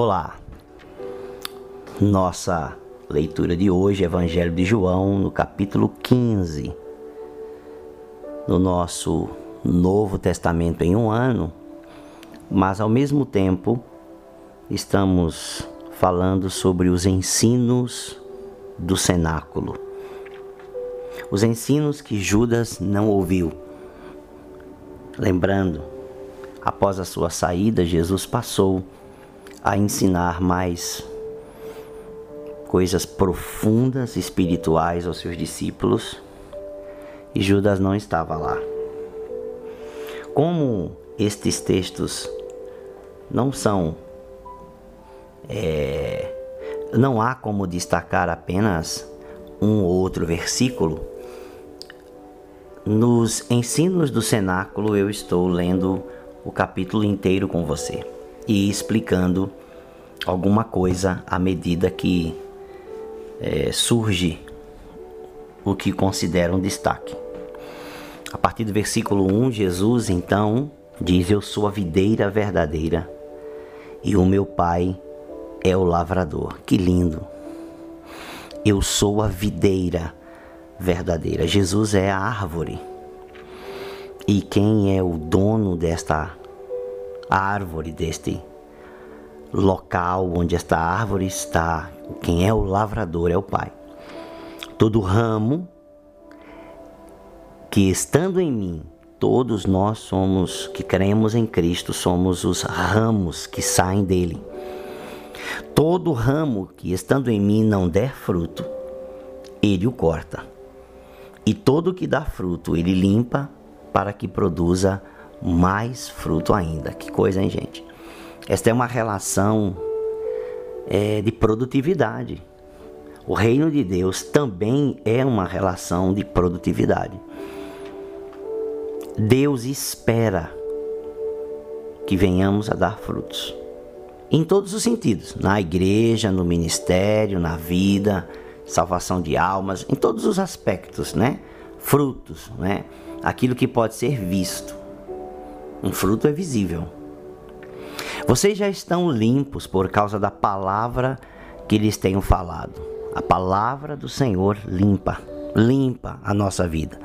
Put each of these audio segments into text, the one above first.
Olá. Nossa leitura de hoje, Evangelho de João, no capítulo 15. No nosso Novo Testamento em um ano, mas ao mesmo tempo estamos falando sobre os ensinos do cenáculo. Os ensinos que Judas não ouviu. Lembrando, após a sua saída, Jesus passou a ensinar mais coisas profundas espirituais aos seus discípulos e Judas não estava lá. Como estes textos não são. É, não há como destacar apenas um ou outro versículo. Nos ensinos do cenáculo eu estou lendo o capítulo inteiro com você e explicando alguma coisa à medida que é, surge o que considera um destaque. A partir do versículo 1, Jesus então diz: Eu sou a videira verdadeira e o meu pai é o lavrador. Que lindo! Eu sou a videira verdadeira. Jesus é a árvore. E quem é o dono desta árvore, deste local onde esta árvore está, quem é o lavrador é o Pai. Todo ramo que estando em mim, todos nós somos que cremos em Cristo, somos os ramos que saem dele. Todo ramo que estando em mim não der fruto, ele o corta. E todo que dá fruto, ele limpa para que produza mais fruto ainda. Que coisa, hein, gente? Esta é uma relação é, de produtividade. O reino de Deus também é uma relação de produtividade. Deus espera que venhamos a dar frutos. Em todos os sentidos, na igreja, no ministério, na vida, salvação de almas, em todos os aspectos, né? Frutos, né? Aquilo que pode ser visto. Um fruto é visível. Vocês já estão limpos por causa da palavra que lhes tenho falado. A palavra do Senhor limpa, limpa a nossa vida.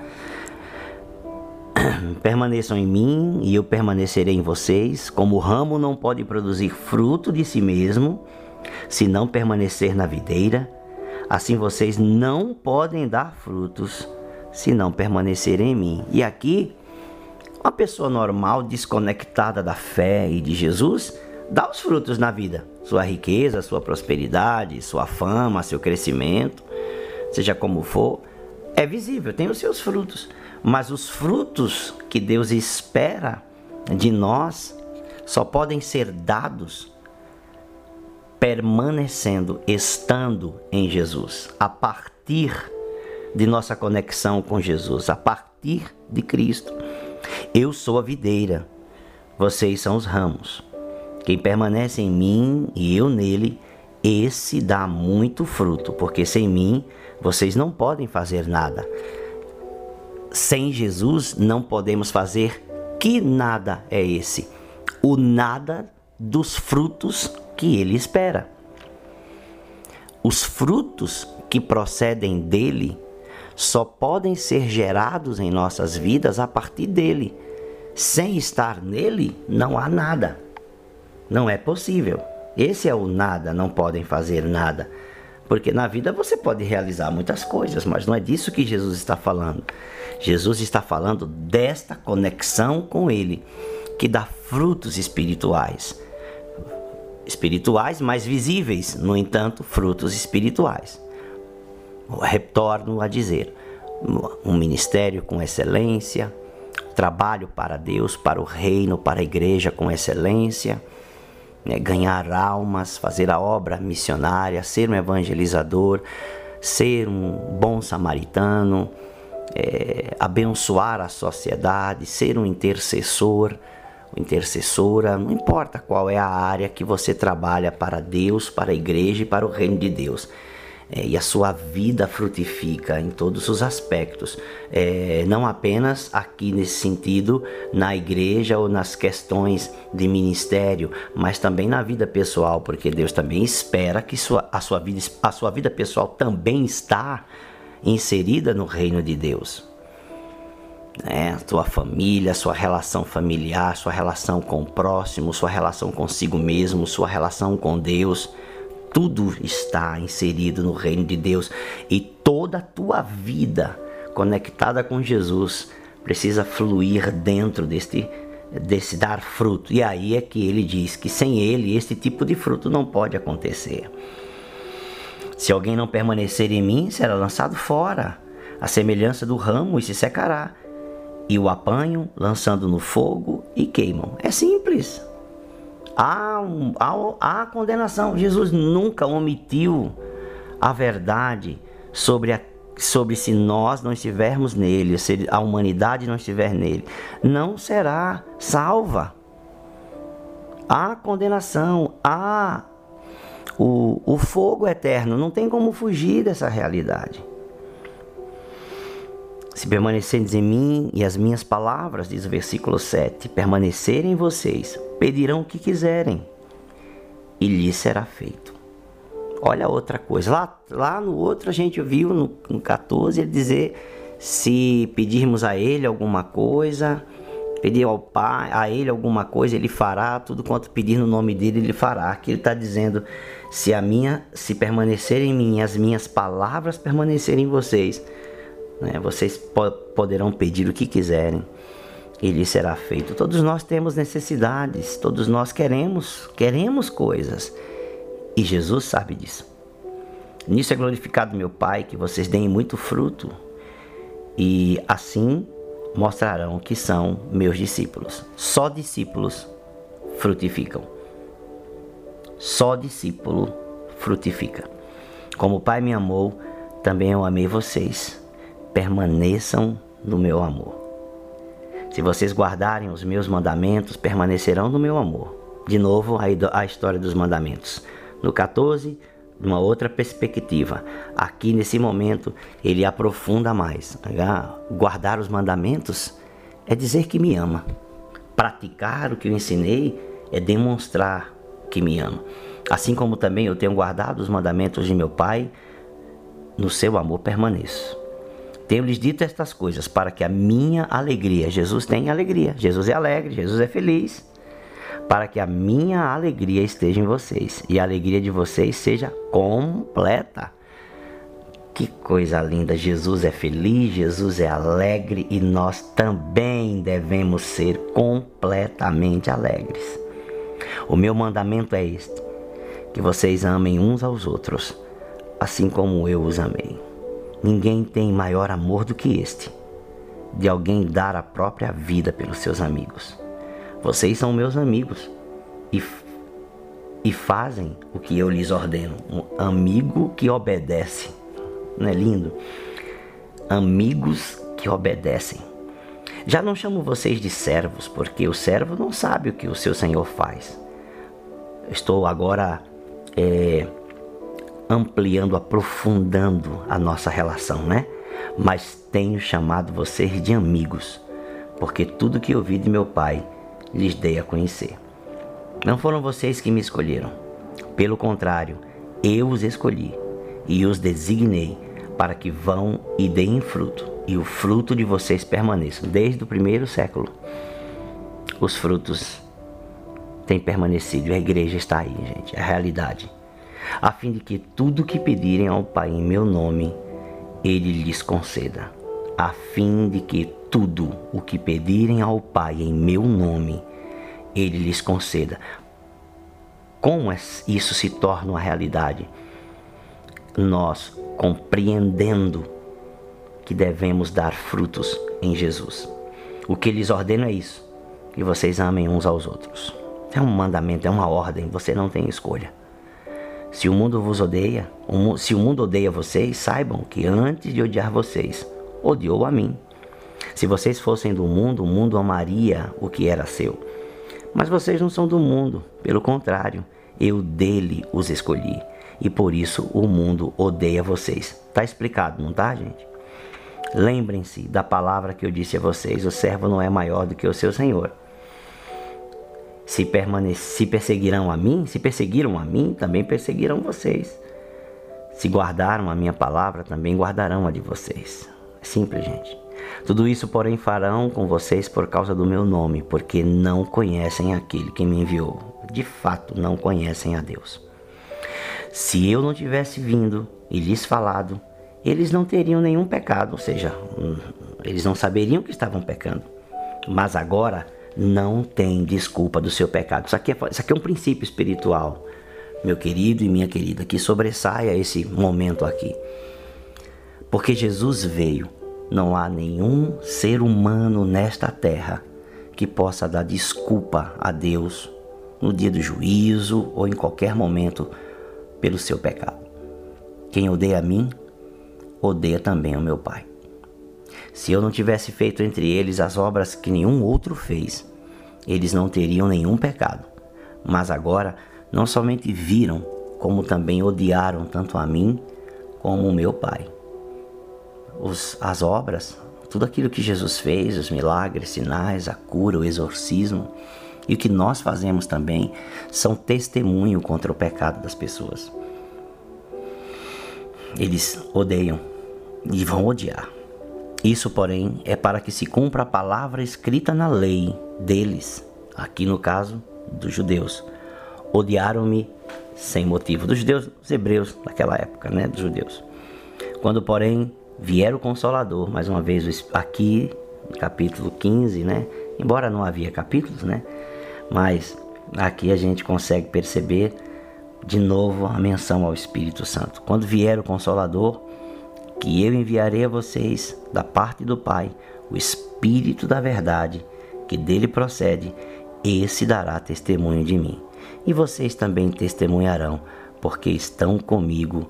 Permaneçam em mim e eu permanecerei em vocês. Como o ramo não pode produzir fruto de si mesmo se não permanecer na videira, assim vocês não podem dar frutos se não permanecerem em mim. E aqui uma pessoa normal, desconectada da fé e de Jesus, dá os frutos na vida. Sua riqueza, sua prosperidade, sua fama, seu crescimento, seja como for, é visível, tem os seus frutos. Mas os frutos que Deus espera de nós só podem ser dados permanecendo, estando em Jesus, a partir de nossa conexão com Jesus, a partir de Cristo. Eu sou a videira, vocês são os ramos. Quem permanece em mim e eu nele, esse dá muito fruto, porque sem mim vocês não podem fazer nada. Sem Jesus não podemos fazer que nada é esse? O nada dos frutos que ele espera. Os frutos que procedem dele só podem ser gerados em nossas vidas a partir dele. Sem estar nele, não há nada. Não é possível. Esse é o nada, não podem fazer nada. Porque na vida você pode realizar muitas coisas, mas não é disso que Jesus está falando. Jesus está falando desta conexão com Ele, que dá frutos espirituais. Espirituais, mas visíveis, no entanto, frutos espirituais. Retorno a dizer: um ministério com excelência, trabalho para Deus, para o reino, para a igreja com excelência, né, ganhar almas, fazer a obra missionária, ser um evangelizador, ser um bom samaritano, é, abençoar a sociedade, ser um intercessor, intercessora, não importa qual é a área que você trabalha para Deus, para a igreja e para o reino de Deus. É, e a sua vida frutifica em todos os aspectos, é, não apenas aqui nesse sentido na igreja ou nas questões de ministério, mas também na vida pessoal, porque Deus também espera que sua, a, sua vida, a sua vida pessoal também está inserida no reino de Deus. É, sua família, sua relação familiar, sua relação com o próximo, sua relação consigo mesmo, sua relação com Deus tudo está inserido no reino de Deus e toda a tua vida conectada com Jesus precisa fluir dentro deste desse dar fruto. E aí é que ele diz que sem ele esse tipo de fruto não pode acontecer. Se alguém não permanecer em mim, será lançado fora, a semelhança do ramo e se secará. E o apanham, lançando no fogo e queimam. É simples há, um, há, há condenação. Jesus nunca omitiu a verdade sobre a sobre se nós não estivermos nele, se a humanidade não estiver nele, não será salva. Há condenação, há o, o fogo eterno, não tem como fugir dessa realidade. Se permanecerem em mim e as minhas palavras, diz o versículo 7, permanecerem em vocês, pedirão o que quiserem e lhes será feito. Olha outra coisa, lá, lá no outro a gente viu no, no 14 ele dizer se pedirmos a ele alguma coisa, pedir ao Pai, a ele alguma coisa, ele fará, tudo quanto pedir no nome dele, ele fará. Aqui ele está dizendo, se a minha, se permanecer em mim, as minhas palavras permanecerem em vocês, né, vocês po poderão pedir o que quiserem e lhe será feito. Todos nós temos necessidades, todos nós queremos, queremos coisas. E Jesus sabe disso. Nisso é glorificado meu Pai, que vocês deem muito fruto, e assim mostrarão que são meus discípulos. Só discípulos frutificam. Só discípulo frutifica. Como o Pai me amou, também eu amei vocês. Permaneçam no meu amor. Se vocês guardarem os meus mandamentos, permanecerão no meu amor. De novo, a história dos mandamentos. No 14, uma outra perspectiva. Aqui nesse momento, ele aprofunda mais. Guardar os mandamentos é dizer que me ama. Praticar o que eu ensinei é demonstrar que me ama. Assim como também eu tenho guardado os mandamentos de meu Pai, no seu amor permaneço. Tenho-lhes dito estas coisas para que a minha alegria, Jesus tem alegria, Jesus é alegre, Jesus é feliz, para que a minha alegria esteja em vocês e a alegria de vocês seja completa. Que coisa linda! Jesus é feliz, Jesus é alegre e nós também devemos ser completamente alegres. O meu mandamento é este: que vocês amem uns aos outros, assim como eu os amei. Ninguém tem maior amor do que este, de alguém dar a própria vida pelos seus amigos. Vocês são meus amigos e, e fazem o que eu lhes ordeno. Um amigo que obedece. Não é lindo? Amigos que obedecem. Já não chamo vocês de servos, porque o servo não sabe o que o seu senhor faz. Estou agora é, ampliando, aprofundando a nossa relação, né? Mas tenho chamado vocês de amigos, porque tudo que ouvi de meu Pai lhes dei a conhecer. Não foram vocês que me escolheram, pelo contrário, eu os escolhi e os designei para que vão e deem fruto, e o fruto de vocês permaneça desde o primeiro século. Os frutos têm permanecido a igreja está aí, gente, é a realidade a fim de que tudo que pedirem ao Pai em meu nome, ele lhes conceda. A fim de que tudo o que pedirem ao Pai em meu nome, ele lhes conceda. Como isso se torna uma realidade? Nós compreendendo que devemos dar frutos em Jesus. O que lhes ordeno é isso: que vocês amem uns aos outros. É um mandamento, é uma ordem, você não tem escolha. Se o mundo vos odeia, se o mundo odeia vocês, saibam que antes de odiar vocês, odiou a mim. Se vocês fossem do mundo, o mundo amaria o que era seu. Mas vocês não são do mundo, pelo contrário, eu dele os escolhi. e por isso o mundo odeia vocês. Tá explicado, não tá, gente? Lembrem-se da palavra que eu disse a vocês: o servo não é maior do que o seu senhor. Se, se perseguirão a mim, se perseguiram a mim, também perseguirão vocês. Se guardaram a minha palavra, também guardarão a de vocês. É simples, gente. Tudo isso, porém, farão com vocês por causa do meu nome, porque não conhecem aquele que me enviou. De fato, não conhecem a Deus. Se eu não tivesse vindo e lhes falado, eles não teriam nenhum pecado, ou seja, hum, eles não saberiam que estavam pecando. Mas agora não tem desculpa do seu pecado. Isso aqui é, isso aqui é um princípio espiritual, meu querido e minha querida, que sobressaia esse momento aqui. Porque Jesus veio, não há nenhum ser humano nesta terra que possa dar desculpa a Deus no dia do juízo ou em qualquer momento pelo seu pecado. Quem odeia a mim, odeia também o meu Pai. Se eu não tivesse feito entre eles as obras que nenhum outro fez, eles não teriam nenhum pecado. Mas agora não somente viram, como também odiaram tanto a mim como o meu Pai. Os, as obras, tudo aquilo que Jesus fez, os milagres, sinais, a cura, o exorcismo e o que nós fazemos também, são testemunho contra o pecado das pessoas. Eles odeiam e vão odiar. Isso, porém, é para que se cumpra a palavra escrita na lei deles, aqui no caso dos judeus. Odiaram-me sem motivo. Dos judeus, dos hebreus naquela época, né? Dos judeus. Quando, porém, vier o Consolador, mais uma vez aqui, capítulo 15, né? Embora não havia capítulos, né? Mas aqui a gente consegue perceber de novo a menção ao Espírito Santo. Quando vier o Consolador, que eu enviarei a vocês da parte do Pai o Espírito da Verdade, que dele procede, esse dará testemunho de mim. E vocês também testemunharão, porque estão comigo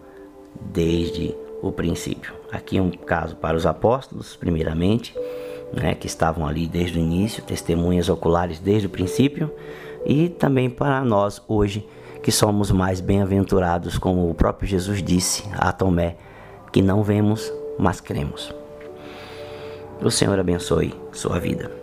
desde o princípio. Aqui um caso para os apóstolos, primeiramente, né, que estavam ali desde o início, testemunhas oculares desde o princípio, e também para nós hoje, que somos mais bem-aventurados, como o próprio Jesus disse a Tomé que não vemos, mas cremos. O Senhor abençoe sua vida.